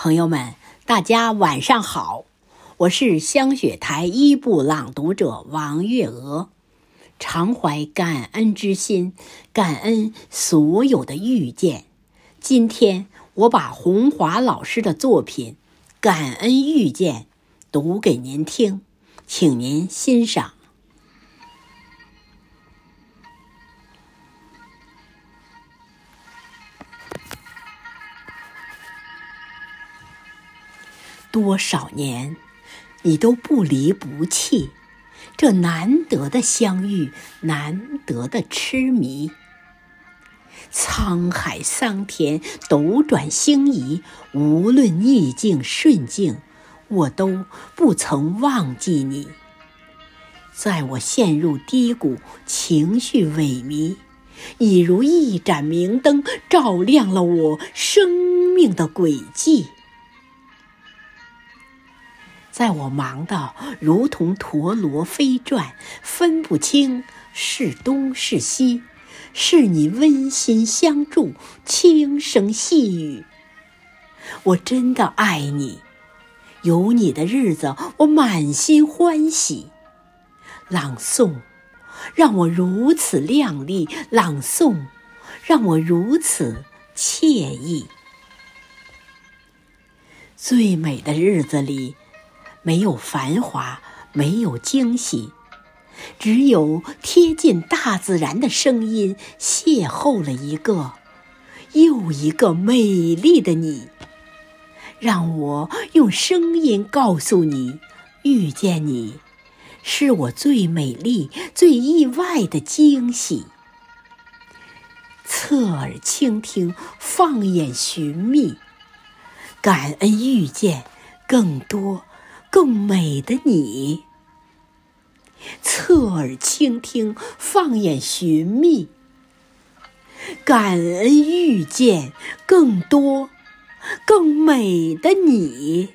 朋友们，大家晚上好，我是香雪台一部朗读者王月娥，常怀感恩之心，感恩所有的遇见。今天我把洪华老师的作品《感恩遇见》读给您听，请您欣赏。多少年，你都不离不弃，这难得的相遇，难得的痴迷。沧海桑田，斗转星移，无论逆境顺境，我都不曾忘记你。在我陷入低谷、情绪萎靡，你如一盏明灯，照亮了我生命的轨迹。在我忙到如同陀螺飞转，分不清是东是西，是你温馨相助，轻声细语。我真的爱你，有你的日子，我满心欢喜。朗诵，让我如此靓丽；朗诵，让我如此惬意。最美的日子里。没有繁华，没有惊喜，只有贴近大自然的声音，邂逅了一个又一个美丽的你。让我用声音告诉你，遇见你，是我最美丽、最意外的惊喜。侧耳倾听，放眼寻觅，感恩遇见更多。更美的你，侧耳倾听，放眼寻觅，感恩遇见更多更美的你。